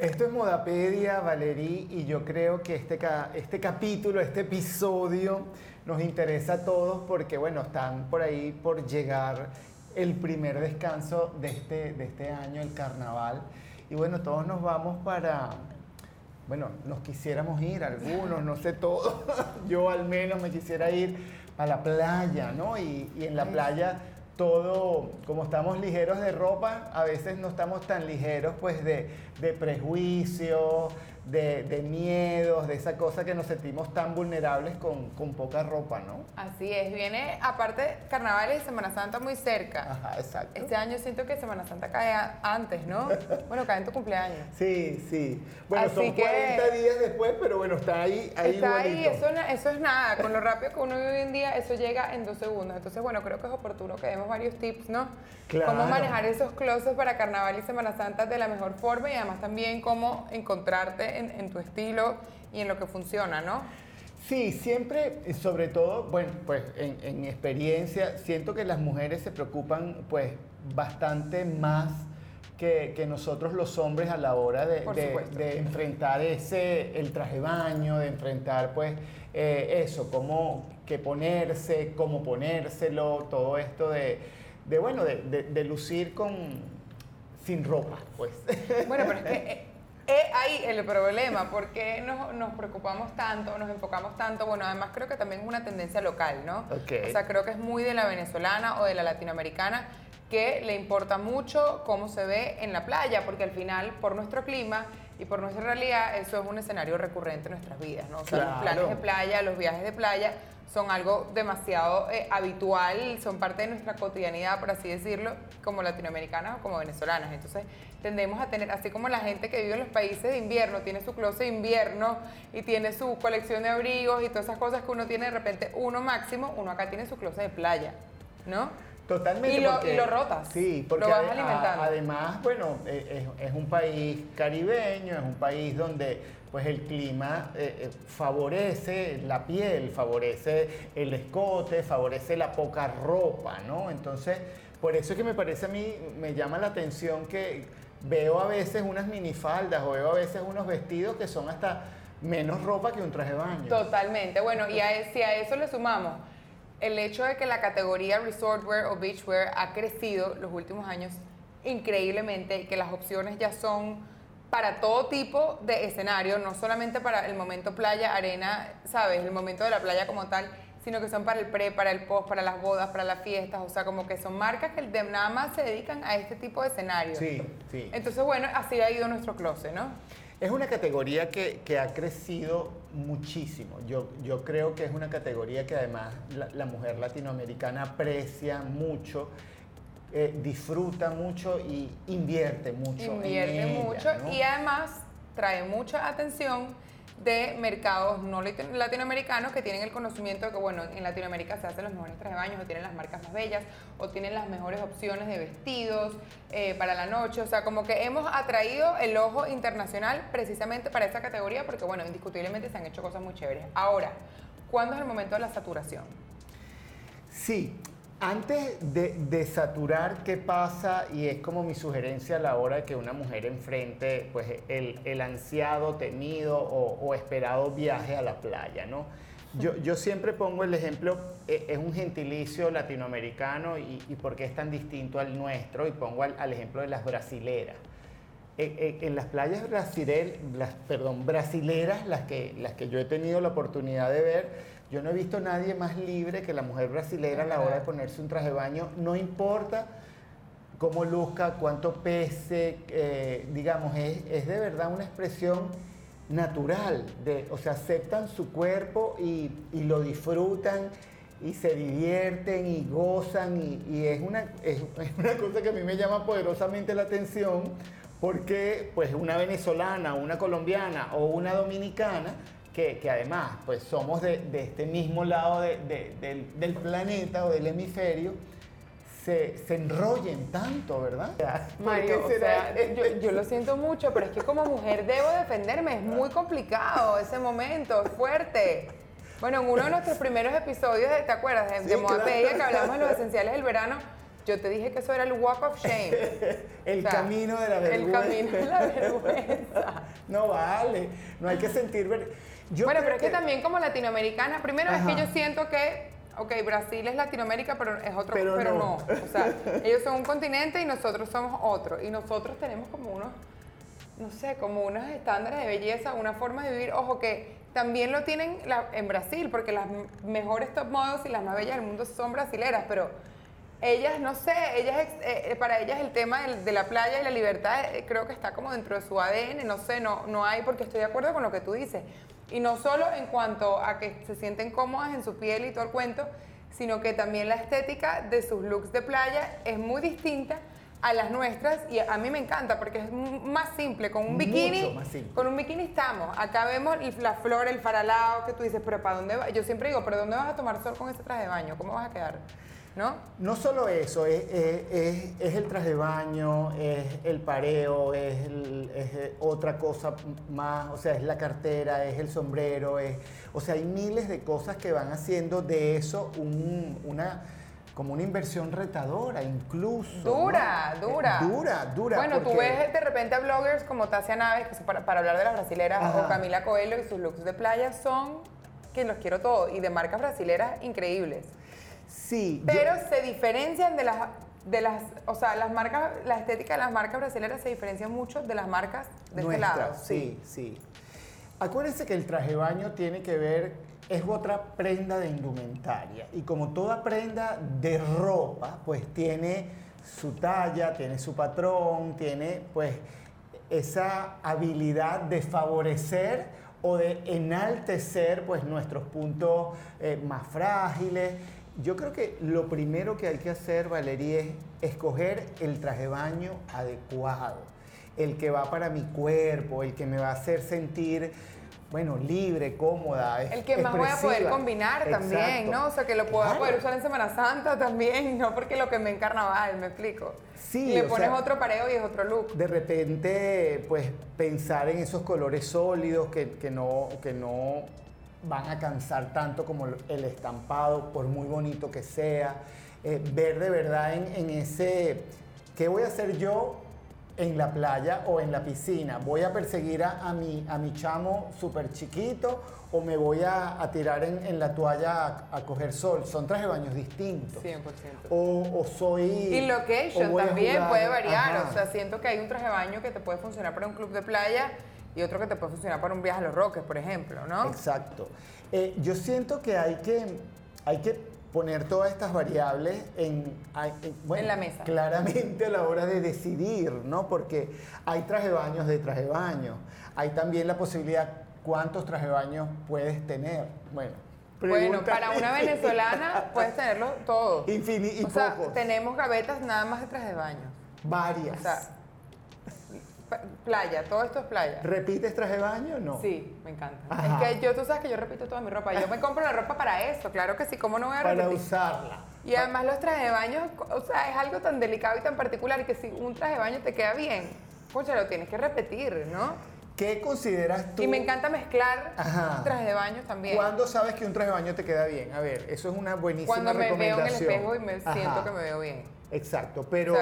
Esto es Modapedia, Valerí, y yo creo que este, este capítulo, este episodio, nos interesa a todos porque, bueno, están por ahí por llegar el primer descanso de este, de este año, el carnaval. Y bueno, todos nos vamos para, bueno, nos quisiéramos ir, algunos, no sé todos, yo al menos me quisiera ir a la playa, ¿no? Y, y en la playa todo, como estamos ligeros de ropa, a veces no estamos tan ligeros pues de, de prejuicios, de, miedos, de esa cosa que nos sentimos tan vulnerables con, poca ropa, ¿no? Así es, viene aparte Carnaval y Semana Santa muy cerca. Ajá, exacto. Este año siento que Semana Santa cae antes, ¿no? bueno, cae en tu cumpleaños. Sí, sí. Bueno, son 40 días después, pero bueno, está ahí. ahí está ahí, eso, eso es nada. Con lo rápido que uno vive hoy en día, eso llega en dos segundos. Entonces, bueno, creo que es oportuno que demos varios tips, ¿no? Claro. Cómo manejar esos closets para Carnaval y Semana Santa de la mejor forma y además también cómo encontrarte en, tu estilo y en lo que funciona, ¿no? Sí, siempre, sobre todo, bueno, pues en, experiencia, siento que las mujeres se preocupan pues bastante más que, nosotros los hombres a la hora de, enfrentar ese, el traje de baño, de enfrentar pues eh, eso, cómo que ponerse, cómo ponérselo, todo esto de, bueno, de, lucir con, sin ropa, pues. Bueno, pero es que eh, es ahí el problema, porque nos, nos, preocupamos tanto, nos enfocamos tanto. Bueno, además creo que también es una tendencia local, ¿no? O sea, creo que es muy de la venezolana o de la latinoamericana que le importa mucho cómo se ve en la playa, porque al final, por nuestro clima y por nuestra realidad, eso es un escenario recurrente en nuestras vidas, ¿no? O sea, los planes de playa, los viajes de playa son algo demasiado eh, habitual, son parte de nuestra cotidianidad, por así decirlo, como latinoamericanas o como venezolanas. Entonces, tendemos a tener, así como la gente que vive en los países de invierno tiene su closet de invierno y tiene su colección de abrigos y todas esas cosas que uno tiene de repente uno máximo, uno acá tiene su closet de playa, ¿no? Totalmente. Y lo, y lo rotas. Sí, porque lo vas alimentando. además, bueno, e, es, es, un país caribeño, es un país donde pues el clima eh, eh, favorece la piel, favorece el escote, favorece la poca ropa, ¿no? Entonces, por eso es que me parece a mí, me llama la atención que veo a veces unas minifaldas o veo a veces unos vestidos que son hasta menos ropa que un traje de baño. Totalmente. Bueno, y a, si a eso le sumamos el hecho de que la categoría resortwear o beachwear ha crecido los últimos años increíblemente y que las opciones ya son para todo tipo de escenario, no solamente para el momento playa, arena, ¿sabes? El momento de la playa como tal, sino que son para el pre, para el post, para las bodas, para las fiestas, o sea, como que son marcas que nada más se dedican a este tipo de escenarios. Sí, sí. Entonces, bueno, así ha ido nuestro closet, ¿no? Es una categoría que, ha crecido muchísimo. Yo, yo creo que es una categoría que además la, mujer latinoamericana aprecia mucho, eh, disfruta mucho y invierte mucho. Invierte mucho y además trae mucha atención de mercados no latinoamericanos que tienen el conocimiento de que, bueno, en Latinoamérica se hacen los mejores trajes de baños, o tienen las marcas más bellas, o tienen las mejores opciones de vestidos eh, para la noche. O sea, como que hemos atraído el ojo internacional precisamente para esa categoría, porque, bueno, indiscutiblemente se han hecho cosas muy chéveres. Ahora, ¿cuándo es el momento de la saturación? Sí, antes de, saturar, ¿qué pasa? Y es como mi sugerencia a la hora de que una mujer enfrente pues, el, ansiado, temido o, esperado viaje a la playa, ¿no? Yo, siempre pongo el ejemplo, eh, es un gentilicio latinoamericano y, y por qué es tan distinto al nuestro, y pongo al, ejemplo de las brasileras. Eh, eh, en, las playas las, perdón, brasileras, las que, las que yo he tenido la oportunidad de ver, yo no he visto nadie más libre que la mujer brasilera a la hora de ponerse un traje de baño, no importa cómo luzca, cuánto pese, eh, digamos, es, de verdad una expresión natural, de, o sea, aceptan su cuerpo y, lo disfrutan y se divierten y gozan y, es, una, es, una cosa que a mí me llama poderosamente la atención porque pues una venezolana, una colombiana o una dominicana que, además pues somos de, este mismo lado del, planeta o del hemisferio, se, enrollen tanto, ¿verdad? Mario, yo, lo siento mucho, pero es que como mujer debo defenderme, es muy complicado ese momento, es fuerte. Bueno, en uno de nuestros primeros episodios, ¿te acuerdas? De, de que hablamos de los esenciales del verano, Yo te dije que eso era el walk of shame. el camino de la vergüenza. El camino de la vergüenza. no vale, no hay que sentir... Ver... bueno, pero es que... también como latinoamericana, primero es que yo siento que ok, Brasil es Latinoamérica, pero es otro, pero, no. O sea, ellos son un continente y nosotros somos otro. Y nosotros tenemos como unos, no sé, como unos estándares de belleza, una forma de vivir. Ojo, que también lo tienen en Brasil, porque las mejores top models y las más bellas del mundo son brasileras, pero ellas, no sé, ellas, eh, eh, para ellas el tema de, la playa y la libertad eh, creo que está como dentro de su ADN, no sé, no, no hay, porque estoy de acuerdo con lo que tú dices. Y no solo en cuanto a que se sienten cómodas en su piel y todo el cuento, sino que también la estética de sus looks de playa es muy distinta a las nuestras y a mí me encanta porque es más simple con un bikini con un bikini estamos. Acá vemos la flor el faralao que tú dices pero para dónde va yo siempre digo pero dónde vas a tomar sol con ese traje de baño cómo vas a quedar ¿no? No solo eso, es, el traje de baño, es el pareo, es, otra cosa más, o sea, es la cartera, es el sombrero, es, o sea, hay miles de cosas que van haciendo de eso una como una inversión retadora, incluso. Dura, dura. Dura, dura. Bueno, tú ves de repente a bloggers como Tasia Naves, que para, para hablar de las brasileras, o Camila Coelho y sus looks de playa son que los quiero todos, y de marcas brasileras increíbles. Sí. Pero se diferencian de las, de las, o sea, las marcas, la estética de las marcas brasileñas se diferencia mucho de las marcas de este lado. Sí, sí. Acuérdense que el traje baño tiene que ver, es otra prenda de indumentaria. Y como toda prenda de ropa, pues tiene su talla, tiene su patrón, tiene pues esa habilidad de favorecer o de enaltecer pues nuestros puntos eh, más frágiles yo creo que lo primero que hay que hacer, Valeria, es escoger el traje de baño adecuado, el que va para mi cuerpo, el que me va a hacer sentir bueno, libre, cómoda. El que más voy a poder combinar también, ¿no? O sea, que lo pueda poder usar en Semana Santa también, no porque lo que me en carnaval, me explico. Sí. le pones otro pareo y es otro look. De repente, pues pensar en esos colores sólidos que, que no, que no van a cansar tanto como el estampado, por muy bonito que sea. Eh, ver de verdad en, ese, ¿qué voy a hacer yo en la playa o en la piscina? ¿Voy a perseguir a, mi, a mi chamo súper chiquito o me voy a, tirar en, la toalla a, coger sol? Son trajes de baños distintos. 100%. O, o soy... Y location también puede variar. O sea, siento que hay un traje de baño que te puede funcionar para un club de playa y otro que te puede funcionar para un viaje a los Roques, por ejemplo, ¿no? Exacto. Eh, yo siento que hay que, hay que poner todas estas variables en, en, la mesa. Claramente a la hora de decidir, ¿no? Porque hay traje baños de traje baño. Hay también la posibilidad cuántos traje baños puedes tener. Bueno, bueno, para una venezolana puedes tenerlo todo. Infinito o sea, tenemos gavetas nada más de traje de baño. Varias. O sea, Playa, todo esto es playa. ¿Repites traje de baño no? Sí, me encanta. Es que yo, tú sabes que yo repito toda mi ropa. Yo me compro la ropa para eso, claro que sí, ¿cómo no voy a repetir? Para usarla. Y además los trajes de baño, o sea, es algo tan delicado y tan particular que si un traje de baño te queda bien, pues ya lo tienes que repetir, ¿no? ¿Qué consideras tú? Y me encanta mezclar trajes de baño también. ¿Cuándo sabes que un traje de baño te queda bien? A ver, eso es una buenísima Cuando me veo en el espejo y me siento que me veo bien. Exacto, pero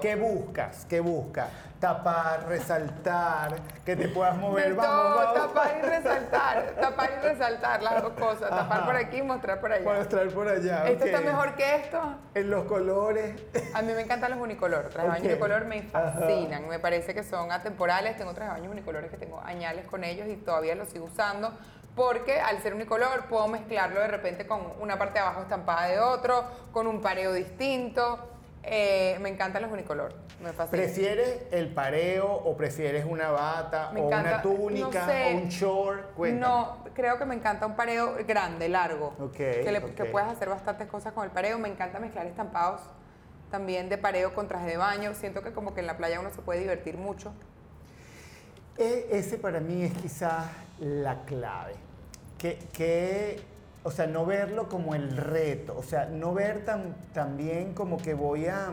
¿qué buscas? ¿Qué buscas? Tapar, resaltar, que te puedas mover, vamos, tapar y resaltar, tapar y resaltar las dos cosas, tapar por aquí y mostrar por allá. Mostrar por allá. ¿Esto está mejor que esto? En los colores. A mí me encantan los unicolor, trajes de baño unicolor me fascinan, me parece que son atemporales, tengo trajes de baño unicolores que tengo añales con ellos y todavía los sigo usando porque al ser unicolor puedo mezclarlo de repente con una parte de abajo estampada de otro, con un pareo distinto. Eh, me encantan los unicolor. Me ¿Prefieres el pareo o prefieres una bata o una túnica o un short? No, creo que me encanta un pareo grande, largo. que, que puedes hacer bastantes cosas con el pareo. Me encanta mezclar estampados también de pareo con traje de baño. Siento que como que en la playa uno se puede divertir mucho. E, ese para mí es quizás la clave. Que, que o sea, no verlo como el reto, o sea, no ver tan, también como que voy a...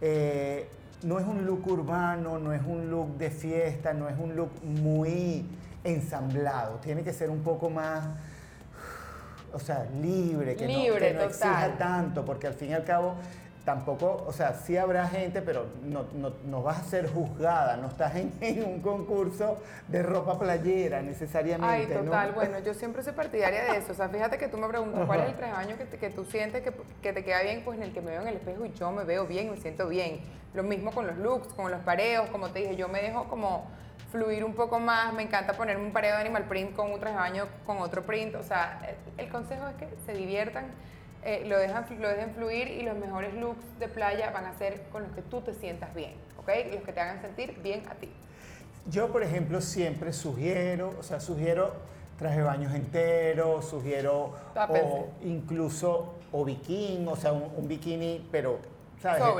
Eh, no es un look urbano, no es un look de fiesta, no es un look muy ensamblado, tiene que ser un poco más, o sea, libre, que no, que no exija tanto, porque al fin y al cabo tampoco, o sea, sí habrá gente, pero no, no, vas a ser juzgada, no estás en, un concurso de ropa playera necesariamente. Ay, total, bueno, yo siempre soy partidaria de eso. O sea, fíjate que tú me preguntas cuál es el traje baño que, que tú sientes que, que, te queda bien, pues en el que me veo en el espejo y yo me veo bien, me siento bien. Lo mismo con los looks, con los pareos, como te dije, yo me dejo como fluir un poco más, me encanta ponerme un pareo de animal print con un traje de baño con otro print, o sea, el consejo es que se diviertan eh, lo, dejan, lo dejen fluir y los mejores looks de playa van a ser con los que tú te sientas bien, ¿ok? Los que te hagan sentir bien a ti. Yo, por ejemplo, siempre sugiero, o sea, sugiero traje baños enteros, sugiero o incluso o bikini, o sea, un, un bikini, pero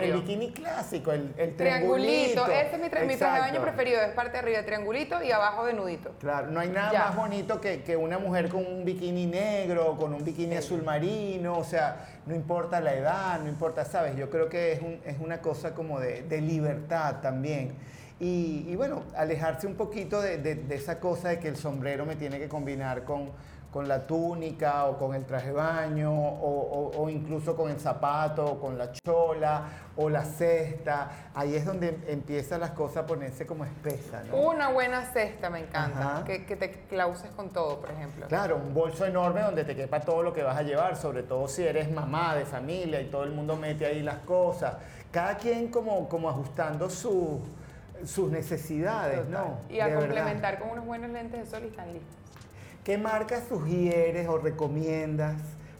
el bikini clásico, el, el triangulito. Ese es mi, traje de baño preferido, es parte de arriba de triangulito y abajo de nudito. Claro, no hay nada más bonito que, que, una mujer con un bikini negro, con un bikini azul marino, o sea, no importa la edad, no importa, ¿sabes? Yo creo que es, un, es una cosa como de, de libertad también. Y, y, bueno, alejarse un poquito de, de, de esa cosa de que el sombrero me tiene que combinar con con la túnica o con el traje de baño o, incluso con el zapato o con la chola o la cesta. Ahí es donde empiezan las cosas a ponerse como espesas. Una buena cesta me encanta, que, te clauses con todo, por ejemplo. Claro, un bolso enorme donde te quepa todo lo que vas a llevar, sobre todo si eres mamá de familia y todo el mundo mete ahí las cosas. Cada quien como, como ajustando sus necesidades, ¿no? Y a complementar con unos buenos lentes de sol y están listos. ¿Qué marcas sugieres o recomiendas,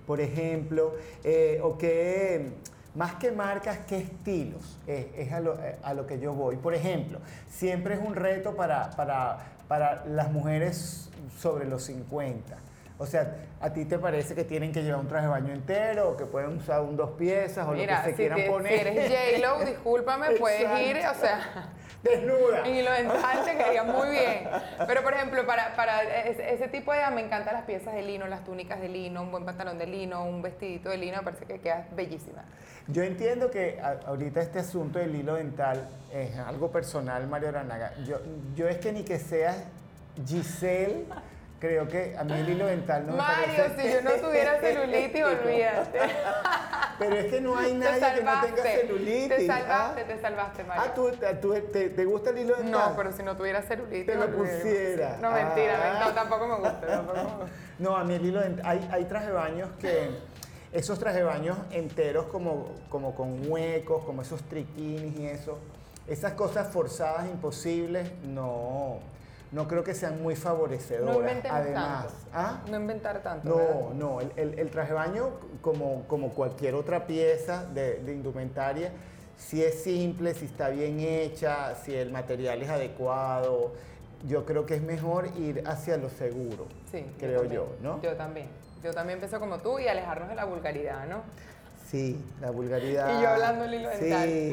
por ejemplo? Eh, o qué, más que marcas, qué estilos es, a, lo, que yo voy? Por ejemplo, siempre es un reto para, para, para las mujeres sobre los 50 o sea, ¿a ti te parece que tienen que llevar un traje de baño entero o que pueden usar un dos piezas o lo que se quieran poner? Si eres J-Lo, discúlpame, puedes ir, o sea... Desnuda. Y lo dental te quedaría muy bien. Pero, por ejemplo, para, para ese, tipo de... Me encantan las piezas de lino, las túnicas de lino, un buen pantalón de lino, un vestidito de lino, me parece que queda bellísima. Yo entiendo que ahorita este asunto del hilo dental es algo personal, Mario Ranaga. Yo, yo es que ni que seas Giselle creo que a mí el hilo dental no Mario, si yo no tuviera celulitis, olvídate. Pero es que no hay nadie que no tenga celulitis. Te salvaste, te salvaste, Mario. Ah, ¿tú, te, gusta el hilo dental? No, pero si no tuviera celulitis. Te lo pusiera. No, mentira, no, tampoco me gusta. No, a mí el hilo dental. Hay, hay traje baños que. Esos traje baños enteros, como, como con huecos, como esos triquinis y eso. Esas cosas forzadas, imposibles, no no creo que sean muy favorecedoras. No Además, ¿ah? No inventar tanto. No, no, el, el, traje de baño, como, como cualquier otra pieza de, indumentaria, si es simple, si está bien hecha, si el material es adecuado, yo creo que es mejor ir hacia lo seguro, sí, creo yo, ¿no? Yo también. Yo también pienso como tú y alejarnos de la vulgaridad, ¿no? Sí, la vulgaridad. y yo hablando el hilo. Sí.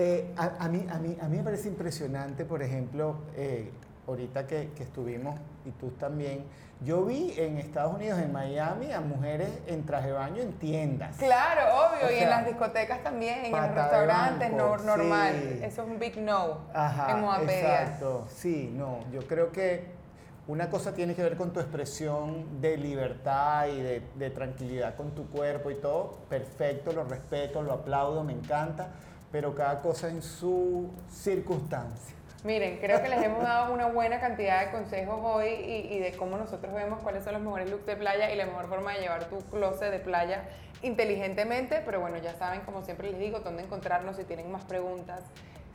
Eh, a, mí, a, mí, a mí me parece impresionante, por ejemplo, eh, ahorita que, estuvimos y tú también, yo vi en Estados Unidos, en Miami, a mujeres en traje de baño en tiendas. Claro, obvio, y en las discotecas también, en los restaurantes, no, normal. Eso es un big no Ajá, en Exacto, sí, no, yo creo que una cosa tiene que ver con tu expresión de libertad y de, de tranquilidad con tu cuerpo y todo, perfecto, lo respeto, lo aplaudo, me encanta, pero cada cosa en su circunstancia. Miren, creo que les hemos dado una buena cantidad de consejos hoy y, de cómo nosotros vemos cuáles son los mejores looks de playa y la mejor forma de llevar tu closet de playa inteligentemente. Pero bueno, ya saben, como siempre les digo, dónde encontrarnos si tienen más preguntas,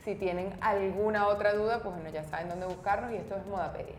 si tienen alguna otra duda, pues bueno, ya saben dónde buscarnos y esto es Modapedia.